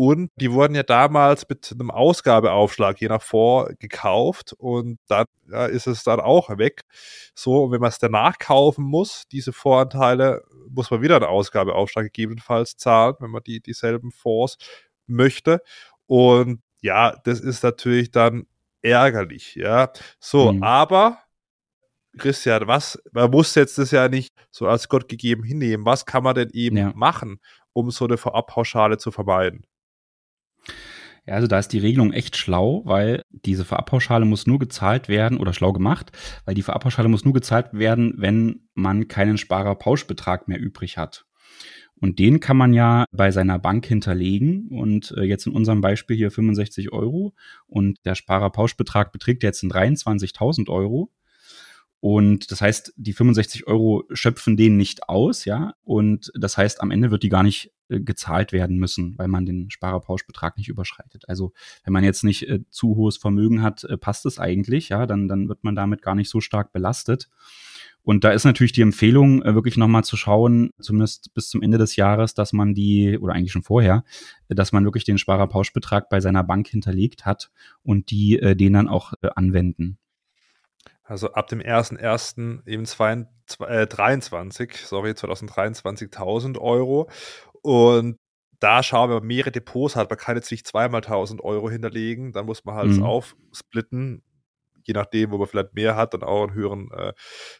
Und die wurden ja damals mit einem Ausgabeaufschlag je nach Fonds gekauft und dann ja, ist es dann auch weg. So, und wenn man es danach kaufen muss, diese Voranteile, muss man wieder einen Ausgabeaufschlag gegebenenfalls zahlen, wenn man die dieselben Fonds möchte. Und ja, das ist natürlich dann ärgerlich, ja. So, mhm. aber Christian, was, man muss jetzt das ja nicht so als Gott gegeben hinnehmen. Was kann man denn eben ja. machen, um so eine Vorabpauschale zu vermeiden? Ja, also da ist die Regelung echt schlau, weil diese Vorabpauschale muss nur gezahlt werden oder schlau gemacht, weil die Vorabpauschale muss nur gezahlt werden, wenn man keinen Sparerpauschbetrag mehr übrig hat. Und den kann man ja bei seiner Bank hinterlegen und äh, jetzt in unserem Beispiel hier 65 Euro und der Sparerpauschbetrag beträgt jetzt 23.000 Euro. Und das heißt, die 65 Euro schöpfen den nicht aus, ja. Und das heißt, am Ende wird die gar nicht äh, gezahlt werden müssen, weil man den Sparerpauschbetrag nicht überschreitet. Also wenn man jetzt nicht äh, zu hohes Vermögen hat, äh, passt es eigentlich, ja, dann, dann wird man damit gar nicht so stark belastet. Und da ist natürlich die Empfehlung, äh, wirklich nochmal zu schauen, zumindest bis zum Ende des Jahres, dass man die, oder eigentlich schon vorher, äh, dass man wirklich den Sparerpauschbetrag bei seiner Bank hinterlegt hat und die äh, den dann auch äh, anwenden. Also ab dem 1.1. eben 23, sorry, 2023 1000 Euro. Und da schauen wir, wenn man mehrere Depots hat, man kann jetzt nicht zweimal 1000 Euro hinterlegen, dann muss man halt mhm. aufsplitten, je nachdem, wo man vielleicht mehr hat, dann auch einen höheren äh,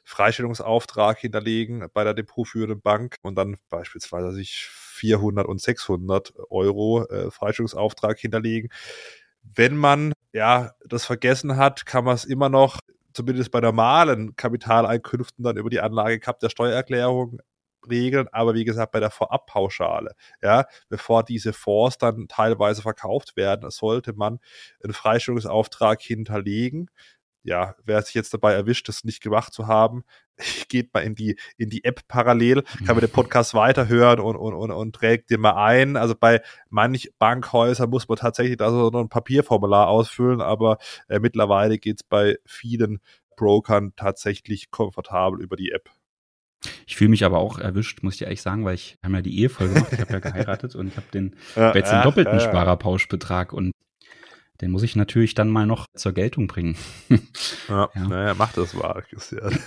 Freistellungsauftrag hinterlegen bei der depotführenden Bank und dann beispielsweise sich 400 und 600 Euro äh, Freistellungsauftrag hinterlegen. Wenn man ja das vergessen hat, kann man es immer noch zumindest bei normalen Kapitaleinkünften dann über die Anlage der Steuererklärung regeln, aber wie gesagt, bei der Vorabpauschale, ja, bevor diese Fonds dann teilweise verkauft werden, sollte man einen Freistellungsauftrag hinterlegen. Ja, wer sich jetzt dabei erwischt, das nicht gemacht zu haben, geht mal in die, in die App parallel, kann man den Podcast weiterhören und, und, und, und trägt den mal ein. Also bei manch Bankhäusern muss man tatsächlich da so ein Papierformular ausfüllen, aber äh, mittlerweile geht's bei vielen Brokern tatsächlich komfortabel über die App. Ich fühle mich aber auch erwischt, muss ich ehrlich sagen, weil ich habe ja die Ehe voll gemacht, ich habe ja geheiratet und ich habe den ja, jetzt den doppelten ja, Sparerpauschbetrag und den muss ich natürlich dann mal noch zur Geltung bringen. ja, ja. naja, mach das mal, Christian.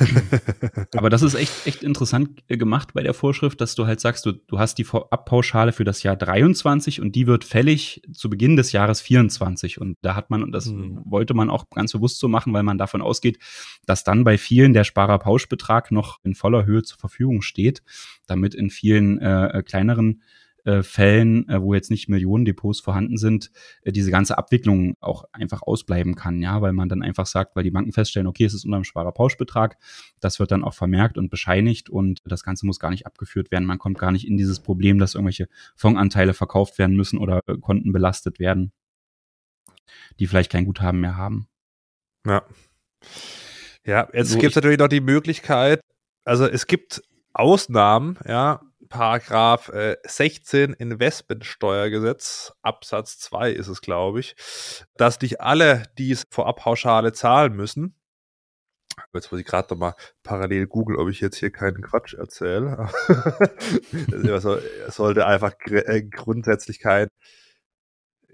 Aber das ist echt, echt interessant äh, gemacht bei der Vorschrift, dass du halt sagst, du, du hast die Abpauschale für das Jahr 23 und die wird fällig zu Beginn des Jahres 24. Und da hat man, und das mhm. wollte man auch ganz bewusst so machen, weil man davon ausgeht, dass dann bei vielen der Sparerpauschbetrag noch in voller Höhe zur Verfügung steht, damit in vielen äh, äh kleineren äh, Fällen, äh, wo jetzt nicht Millionen Depots vorhanden sind, äh, diese ganze Abwicklung auch einfach ausbleiben kann, ja, weil man dann einfach sagt, weil die Banken feststellen, okay, es ist unter einem Sparerpauschbetrag, das wird dann auch vermerkt und bescheinigt und das Ganze muss gar nicht abgeführt werden. Man kommt gar nicht in dieses Problem, dass irgendwelche Fondsanteile verkauft werden müssen oder Konten belastet werden, die vielleicht kein Guthaben mehr haben. Ja. Ja, jetzt so, gibt es natürlich noch die Möglichkeit, also es gibt Ausnahmen, ja, Paragraph äh, 16 Investmentsteuergesetz, Absatz 2 ist es, glaube ich, dass nicht alle dies Vorabpauschale zahlen müssen. Jetzt muss ich gerade noch mal parallel googeln, ob ich jetzt hier keinen Quatsch erzähle. also, sollte einfach äh, grundsätzlich kein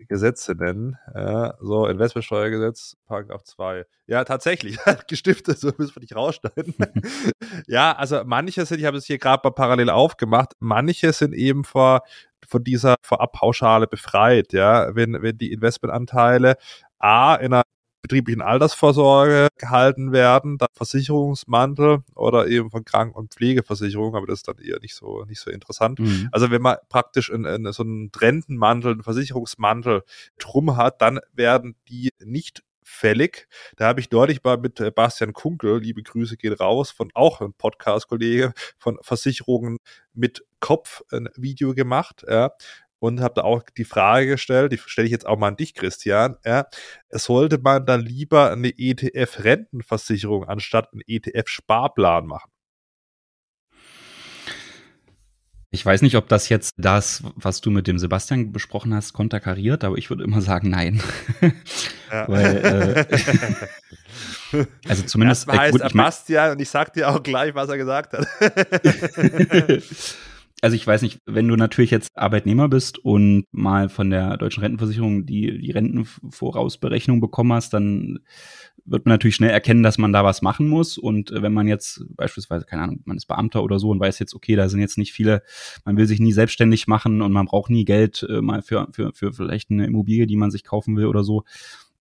Gesetze nennen. Ja, so, Investmentsteuergesetz, Paragraph 2. Ja, tatsächlich, gestiftet, so müssen wir nicht rausschneiden. ja, also manche sind, ich habe es hier gerade mal parallel aufgemacht, manche sind eben vor, von dieser Vorabpauschale befreit, ja, wenn, wenn die Investmentanteile A in einer betrieblichen Altersvorsorge gehalten werden, dann Versicherungsmantel oder eben von Kranken- und Pflegeversicherung, aber das ist dann eher nicht so, nicht so interessant. Mhm. Also wenn man praktisch in, in so einen Rentenmantel, einen Versicherungsmantel drum hat, dann werden die nicht fällig. Da habe ich neulich mal mit äh, Bastian Kunkel, liebe Grüße gehen raus, von auch einem Podcast-Kollege von Versicherungen mit Kopf ein Video gemacht. Ja und habe da auch die Frage gestellt, die stelle ich jetzt auch mal an dich, Christian, ja, sollte man dann lieber eine ETF-Rentenversicherung anstatt einen ETF-Sparplan machen? Ich weiß nicht, ob das jetzt das, was du mit dem Sebastian besprochen hast, konterkariert, aber ich würde immer sagen, nein. Ja. Weil, äh, also zumindest. Das heißt äh, gut, Sebastian und ich sag dir auch gleich, was er gesagt hat. also ich weiß nicht, wenn du natürlich jetzt Arbeitnehmer bist und mal von der deutschen Rentenversicherung die, die Rentenvorausberechnung bekommen hast, dann wird man natürlich schnell erkennen, dass man da was machen muss. Und wenn man jetzt beispielsweise, keine Ahnung, man ist Beamter oder so und weiß jetzt, okay, da sind jetzt nicht viele, man will sich nie selbstständig machen und man braucht nie Geld äh, mal für, für, für vielleicht eine Immobilie, die man sich kaufen will oder so,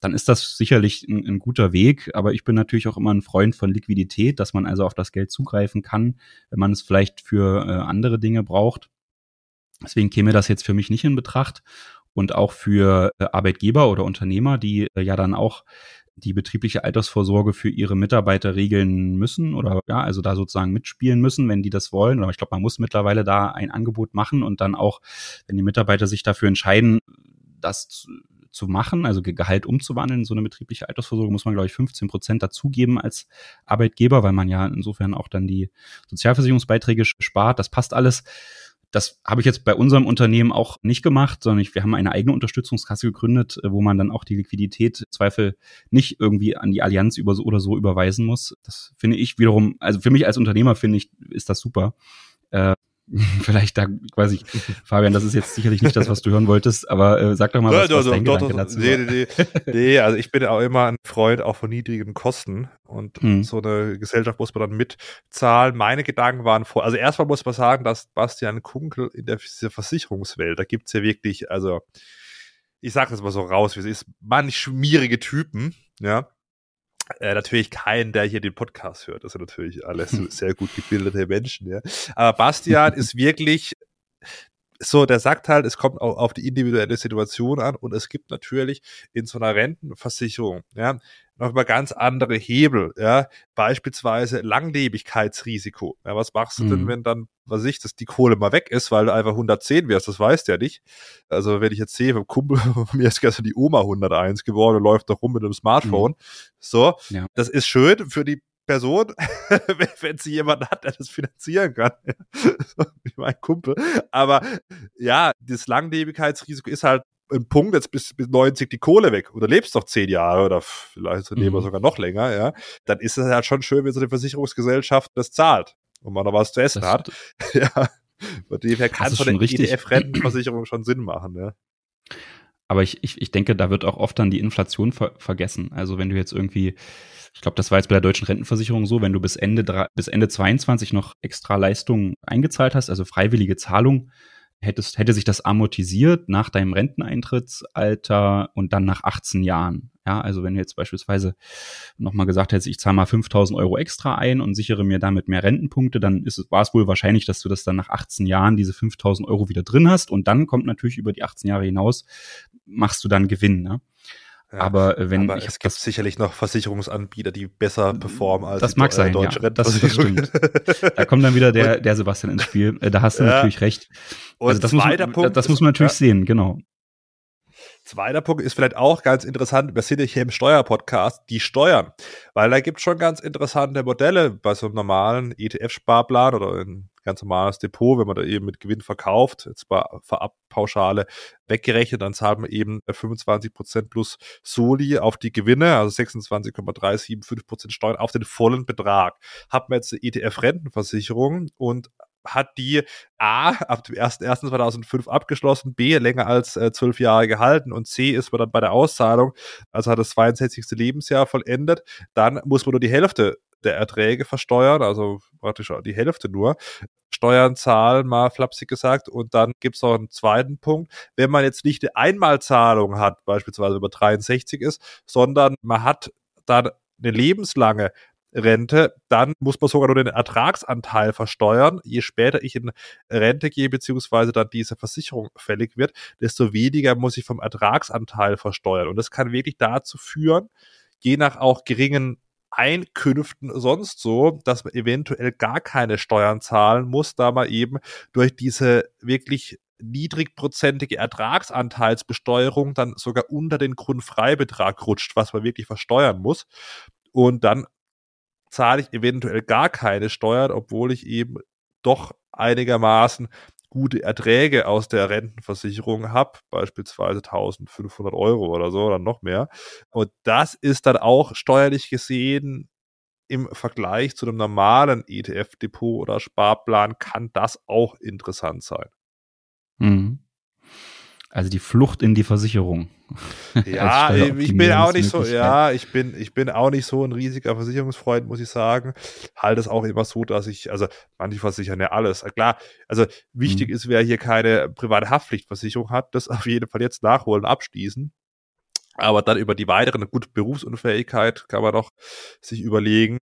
dann ist das sicherlich ein, ein, guter Weg. Aber ich bin natürlich auch immer ein Freund von Liquidität, dass man also auf das Geld zugreifen kann, wenn man es vielleicht für äh, andere Dinge braucht. Deswegen käme das jetzt für mich nicht in Betracht. Und auch für äh, Arbeitgeber oder Unternehmer, die äh, ja dann auch die betriebliche Altersvorsorge für ihre Mitarbeiter regeln müssen oder ja, also da sozusagen mitspielen müssen, wenn die das wollen. Aber ich glaube, man muss mittlerweile da ein Angebot machen und dann auch, wenn die Mitarbeiter sich dafür entscheiden, das zu machen, also Gehalt umzuwandeln so eine betriebliche Altersvorsorge, muss man, glaube ich, 15 Prozent dazugeben als Arbeitgeber, weil man ja insofern auch dann die Sozialversicherungsbeiträge spart. Das passt alles. Das habe ich jetzt bei unserem Unternehmen auch nicht gemacht, sondern ich, wir haben eine eigene Unterstützungskasse gegründet, wo man dann auch die Liquidität Zweifel nicht irgendwie an die Allianz über so oder so überweisen muss. Das finde ich wiederum, also für mich als Unternehmer finde ich, ist das super. Äh, vielleicht da quasi, Fabian, das ist jetzt sicherlich nicht das, was du hören wolltest, aber äh, sag doch mal, was, ja, was dein doch, Gedanke dazu nee, nee, nee, nee, also ich bin auch immer ein Freund auch von niedrigen Kosten und hm. so eine Gesellschaft muss man dann mitzahlen. Meine Gedanken waren vor, also erstmal muss man sagen, dass Bastian Kunkel in der Versicherungswelt, da gibt's ja wirklich, also ich sage das mal so raus, wie es ist, manch schmierige Typen, ja, äh, natürlich keinen, der hier den Podcast hört. Das sind natürlich alles sehr gut gebildete Menschen, ja. Aber Bastian ist wirklich so, der sagt halt, es kommt auch auf die individuelle Situation an und es gibt natürlich in so einer Rentenversicherung, ja, noch mal ganz andere Hebel, ja, beispielsweise Langlebigkeitsrisiko. Ja, was machst du mhm. denn, wenn dann, was ich, dass die Kohle mal weg ist, weil du einfach 110 wirst, das weißt du ja nicht. Also wenn ich jetzt sehe, vom Kumpel mir ist gestern die Oma 101 geworden und läuft noch rum mit einem Smartphone. Mhm. So, ja. das ist schön für die Person, wenn sie jemanden hat, der das finanzieren kann. Wie mein Kumpel. Aber ja, das Langlebigkeitsrisiko ist halt ein Punkt, jetzt bis, bis 90 die Kohle weg oder lebst noch zehn Jahre oder vielleicht leben wir mhm. sogar noch länger, ja, dann ist es halt schon schön, wenn so eine Versicherungsgesellschaft das zahlt und man noch was zu essen das hat. ja. Von dem her kann so eine ETF-Rentenversicherung schon Sinn machen, ja. Aber ich, ich, ich denke, da wird auch oft dann die Inflation ver vergessen. Also wenn du jetzt irgendwie, ich glaube, das war jetzt bei der deutschen Rentenversicherung so, wenn du bis Ende, bis Ende 22 noch extra Leistungen eingezahlt hast, also freiwillige Zahlung, hättest, hätte sich das amortisiert nach deinem Renteneintrittsalter und dann nach 18 Jahren. Ja, also wenn du jetzt beispielsweise nochmal gesagt hättest, ich zahle mal 5000 Euro extra ein und sichere mir damit mehr Rentenpunkte, dann ist es, war es wohl wahrscheinlich, dass du das dann nach 18 Jahren diese 5000 Euro wieder drin hast und dann kommt natürlich über die 18 Jahre hinaus, machst du dann Gewinn. Ne? Ja, aber äh, wenn aber es gibt sicherlich noch Versicherungsanbieter, die besser performen als das mag sein, deutsche ja, das, das stimmt. Da kommt dann wieder der, der Sebastian ins Spiel. Äh, da hast du ja. natürlich recht. Und also das, muss man, Punkt das muss man natürlich ja. sehen, genau. Zweiter Punkt ist vielleicht auch ganz interessant, wir sind hier im Steuerpodcast, die Steuern. Weil da gibt es schon ganz interessante Modelle bei so einem normalen ETF-Sparplan oder ein ganz normales Depot, wenn man da eben mit Gewinn verkauft, jetzt bei Vorabpauschale weggerechnet, dann zahlt man eben 25 Prozent plus Soli auf die Gewinne, also 26,375 Prozent Steuern auf den vollen Betrag. Hat man jetzt eine ETF-Rentenversicherung und hat die A ab dem 1.1.2005 abgeschlossen, B länger als äh, zwölf Jahre gehalten und C ist man dann bei der Auszahlung, also hat das 62. Lebensjahr vollendet, dann muss man nur die Hälfte der Erträge versteuern, also praktisch die Hälfte nur. Steuern zahlen, mal flapsig gesagt. Und dann gibt es noch einen zweiten Punkt. Wenn man jetzt nicht eine Einmalzahlung hat, beispielsweise über 63 ist, sondern man hat dann eine lebenslange Rente, dann muss man sogar nur den Ertragsanteil versteuern. Je später ich in Rente gehe, beziehungsweise dann diese Versicherung fällig wird, desto weniger muss ich vom Ertragsanteil versteuern. Und das kann wirklich dazu führen, je nach auch geringen Einkünften sonst so, dass man eventuell gar keine Steuern zahlen muss, da man eben durch diese wirklich niedrigprozentige Ertragsanteilsbesteuerung dann sogar unter den Grundfreibetrag rutscht, was man wirklich versteuern muss. Und dann zahle ich eventuell gar keine Steuern, obwohl ich eben doch einigermaßen gute Erträge aus der Rentenversicherung habe, beispielsweise 1500 Euro oder so oder noch mehr. Und das ist dann auch steuerlich gesehen im Vergleich zu einem normalen ETF-Depot oder Sparplan kann das auch interessant sein. Mhm. Also die Flucht in die Versicherung. Ja, ich bin auch nicht so, ja, ich bin, ich bin auch nicht so ein riesiger Versicherungsfreund, muss ich sagen. Halte es auch immer so, dass ich, also manche versichern ja alles. Klar, also wichtig mhm. ist, wer hier keine private Haftpflichtversicherung hat, das auf jeden Fall jetzt nachholen, abschließen. Aber dann über die weiteren, gute Berufsunfähigkeit kann man doch sich überlegen,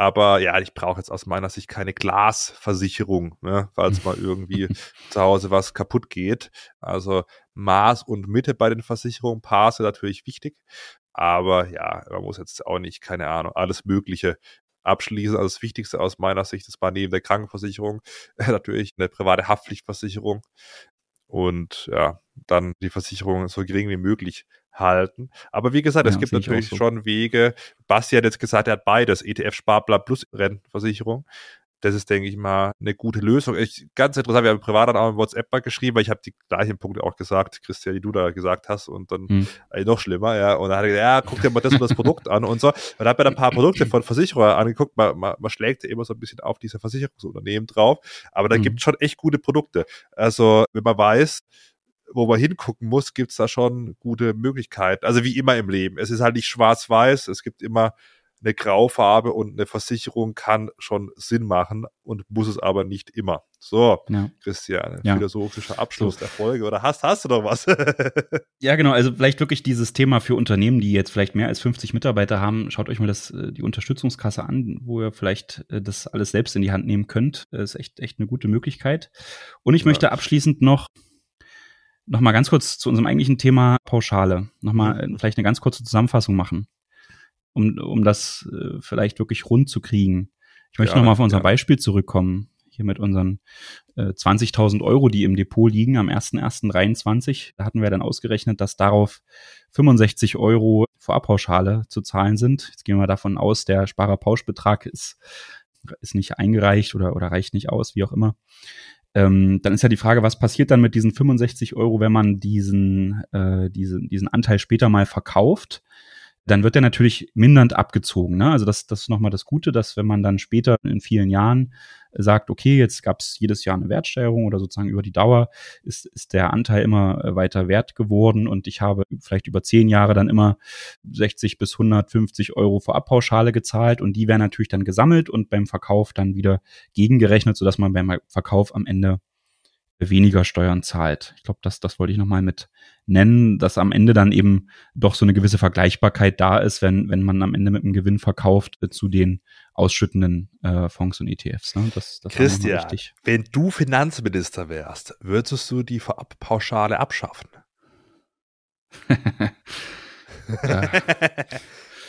aber ja, ich brauche jetzt aus meiner Sicht keine Glasversicherung, ne, falls mal irgendwie zu Hause was kaputt geht. Also Maß und Mitte bei den Versicherungen, Paar sind natürlich wichtig. Aber ja, man muss jetzt auch nicht, keine Ahnung, alles Mögliche abschließen. Also das Wichtigste aus meiner Sicht ist mal neben der Krankenversicherung natürlich eine private Haftpflichtversicherung und ja, dann die Versicherung so gering wie möglich halten. Aber wie gesagt, ja, es gibt natürlich so. schon Wege. Basti hat jetzt gesagt, er hat beides, ETF-Sparplan plus Rentenversicherung. Das ist, denke ich mal, eine gute Lösung. Ich, ganz interessant, wir haben privat dann auch in WhatsApp mal geschrieben, weil ich habe die gleichen Punkte auch gesagt, Christian, die du da gesagt hast und dann hm. äh, noch schlimmer, ja. Und dann hat er gesagt, ja, guck dir mal das und das Produkt an und so. Und dann hat mir ein paar Produkte von Versicherer angeguckt, man, man, man schlägt ja immer so ein bisschen auf diese Versicherungsunternehmen drauf, aber da hm. gibt es schon echt gute Produkte. Also, wenn man weiß, wo man hingucken muss, gibt's da schon gute Möglichkeiten. Also wie immer im Leben. Es ist halt nicht schwarz-weiß, es gibt immer eine Graufarbe und eine Versicherung kann schon Sinn machen und muss es aber nicht immer. So, ja. Christian, ja. philosophischer Abschluss so. der Folge. Oder hast, hast du noch was? ja, genau. Also vielleicht wirklich dieses Thema für Unternehmen, die jetzt vielleicht mehr als 50 Mitarbeiter haben. Schaut euch mal das, äh, die Unterstützungskasse an, wo ihr vielleicht äh, das alles selbst in die Hand nehmen könnt. Das ist echt, echt eine gute Möglichkeit. Und ich ja. möchte abschließend noch Nochmal ganz kurz zu unserem eigentlichen Thema Pauschale. Nochmal mhm. vielleicht eine ganz kurze Zusammenfassung machen, um, um das äh, vielleicht wirklich rund zu kriegen. Ich möchte ja, nochmal auf unser ja. Beispiel zurückkommen. Hier mit unseren äh, 20.000 Euro, die im Depot liegen am 1.1.23. Da hatten wir dann ausgerechnet, dass darauf 65 Euro Vorabpauschale zu zahlen sind. Jetzt gehen wir davon aus, der Sparerpauschbetrag ist, ist nicht eingereicht oder, oder reicht nicht aus, wie auch immer. Ähm, dann ist ja die Frage, was passiert dann mit diesen 65 Euro, wenn man diesen, äh, diesen, diesen Anteil später mal verkauft? Dann wird der natürlich mindernd abgezogen. Ne? Also das, das ist nochmal das Gute, dass wenn man dann später in vielen Jahren sagt, okay, jetzt gab es jedes Jahr eine Wertsteigerung oder sozusagen über die Dauer ist, ist der Anteil immer äh, weiter wert geworden und ich habe vielleicht über zehn Jahre dann immer 60 bis 150 Euro Vorabpauschale gezahlt und die werden natürlich dann gesammelt und beim Verkauf dann wieder gegengerechnet, sodass man beim Verkauf am Ende weniger Steuern zahlt. Ich glaube, das, das wollte ich nochmal mit nennen, dass am Ende dann eben doch so eine gewisse Vergleichbarkeit da ist, wenn, wenn man am Ende mit einem Gewinn verkauft äh, zu den ausschüttenden äh, Fonds und ETFs. Ne? Das, das Christian, wenn du Finanzminister wärst, würdest du die Vorabpauschale abschaffen? ja.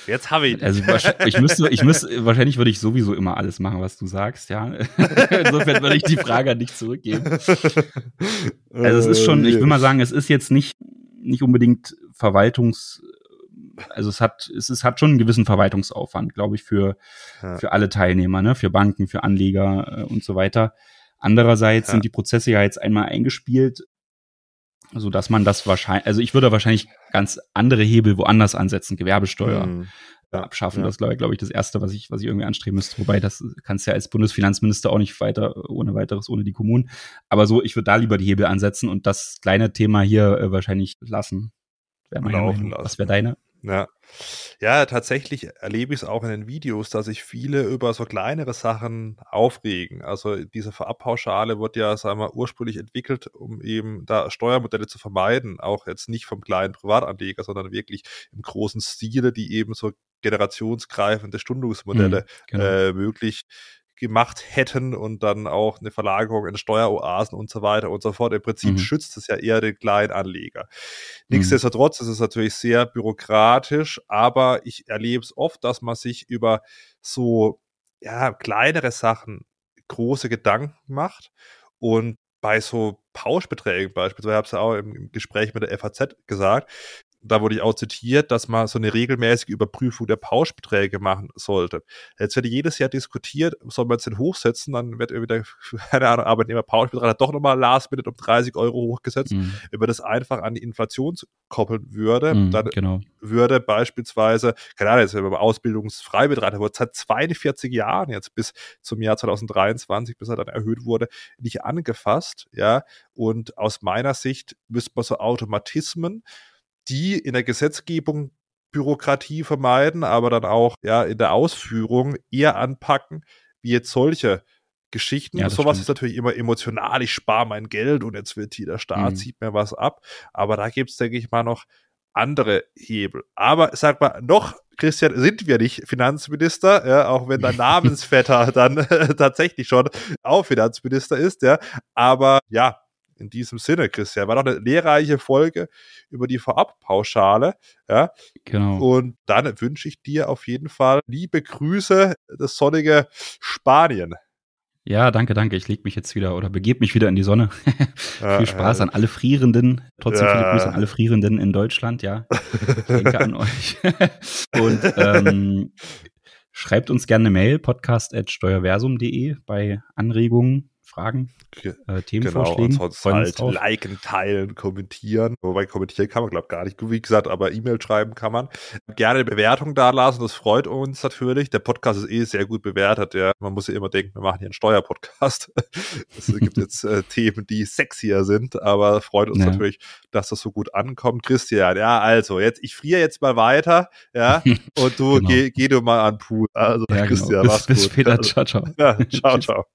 Jetzt habe ich. Also ich müsste, ich müsste, wahrscheinlich würde ich sowieso immer alles machen, was du sagst, ja. Insofern würde ich die Frage an dich zurückgeben. Also es ist schon, ich will mal sagen, es ist jetzt nicht, nicht unbedingt Verwaltungs, also es hat, es ist, hat schon einen gewissen Verwaltungsaufwand, glaube ich, für, ja. für alle Teilnehmer, ne, für Banken, für Anleger äh, und so weiter. Andererseits ja. sind die Prozesse ja jetzt einmal eingespielt so dass man das wahrscheinlich, also ich würde wahrscheinlich ganz andere Hebel woanders ansetzen, Gewerbesteuer mhm. ja, abschaffen. Ja. Das glaube glaub ich das erste, was ich, was ich irgendwie anstreben müsste. Wobei das kannst ja als Bundesfinanzminister auch nicht weiter ohne weiteres ohne die Kommunen. Aber so, ich würde da lieber die Hebel ansetzen und das kleine Thema hier äh, wahrscheinlich lassen. Wäre meine Meinung. Was wäre deine? Ja. Ja, tatsächlich erlebe ich es auch in den Videos, dass sich viele über so kleinere Sachen aufregen. Also diese Vorabpauschale wird ja, sagen wir, ursprünglich entwickelt, um eben da Steuermodelle zu vermeiden. Auch jetzt nicht vom kleinen Privatanleger, sondern wirklich im großen Stile, die eben so generationsgreifende Stundungsmodelle mhm, genau. äh, möglich gemacht hätten und dann auch eine Verlagerung in Steueroasen und so weiter und so fort. Im Prinzip mhm. schützt es ja eher den Kleinanleger. Mhm. Nichtsdestotrotz ist es natürlich sehr bürokratisch, aber ich erlebe es oft, dass man sich über so ja, kleinere Sachen große Gedanken macht und bei so Pauschbeträgen beispielsweise, ich habe es ja auch im, Gespräch mit der FAZ gesagt, da wurde ich auch zitiert, dass man so eine regelmäßige Überprüfung der Pauschbeträge machen sollte. Jetzt wird jedes Jahr diskutiert, soll man jetzt den hochsetzen, dann wird irgendwie der, keine Ahnung, Arbeitnehmer Pauschbetrag doch nochmal last minute um 30 Euro hochgesetzt. Mhm. Wenn man das einfach an die Inflation koppeln würde, mhm, dann genau. würde beispielsweise, keine Ahnung, jetzt wenn man Ausbildungsfreibetrag, der wurde seit 42 Jahren jetzt bis zum Jahr 2023, bis er dann erhöht wurde, nicht angefasst, ja. Und aus meiner Sicht müsste man so Automatismen die in der Gesetzgebung Bürokratie vermeiden, aber dann auch ja in der Ausführung eher anpacken, wie jetzt solche Geschichten. Ja, Sowas stimmt. ist natürlich immer emotional, ich spare mein Geld und jetzt wird hier der Staat, mhm. zieht mir was ab. Aber da gibt es, denke ich mal, noch andere Hebel. Aber sag mal, noch, Christian, sind wir nicht Finanzminister, ja, auch wenn dein Namensvetter dann äh, tatsächlich schon auch Finanzminister ist, ja. Aber ja, in diesem Sinne, Christian, war doch eine lehrreiche Folge über die Vorabpauschale. Ja, genau. Und dann wünsche ich dir auf jeden Fall liebe Grüße, das sonnige Spanien. Ja, danke, danke. Ich lege mich jetzt wieder oder begebe mich wieder in die Sonne. Ja, Viel Spaß ja. an alle Frierenden. Trotzdem ja. viele Grüße an alle Frierenden in Deutschland. Ja, ich denke an euch. Und ähm, schreibt uns gerne eine Mail, podcast.steuerversum.de bei Anregungen, Fragen, äh, Themenvorschlägen. Genau, ansonsten halt drauf. liken, teilen, kommentieren. Wobei kommentieren kann man, glaube ich, gar nicht. Wie gesagt, aber E-Mail schreiben kann man. Gerne eine Bewertung da lassen, das freut uns natürlich. Der Podcast ist eh sehr gut bewertet. Ja. Man muss ja immer denken, wir machen hier einen Steuerpodcast. es gibt jetzt äh, Themen, die sexier sind, aber freut uns ja. natürlich, dass das so gut ankommt. Christian, ja, also jetzt, ich friere jetzt mal weiter, ja, und du genau. geh, geh du mal an Pool. Also, ja, genau. Christian, genau. bis, bis später. Ciao, ciao. Ja, ciao, ciao.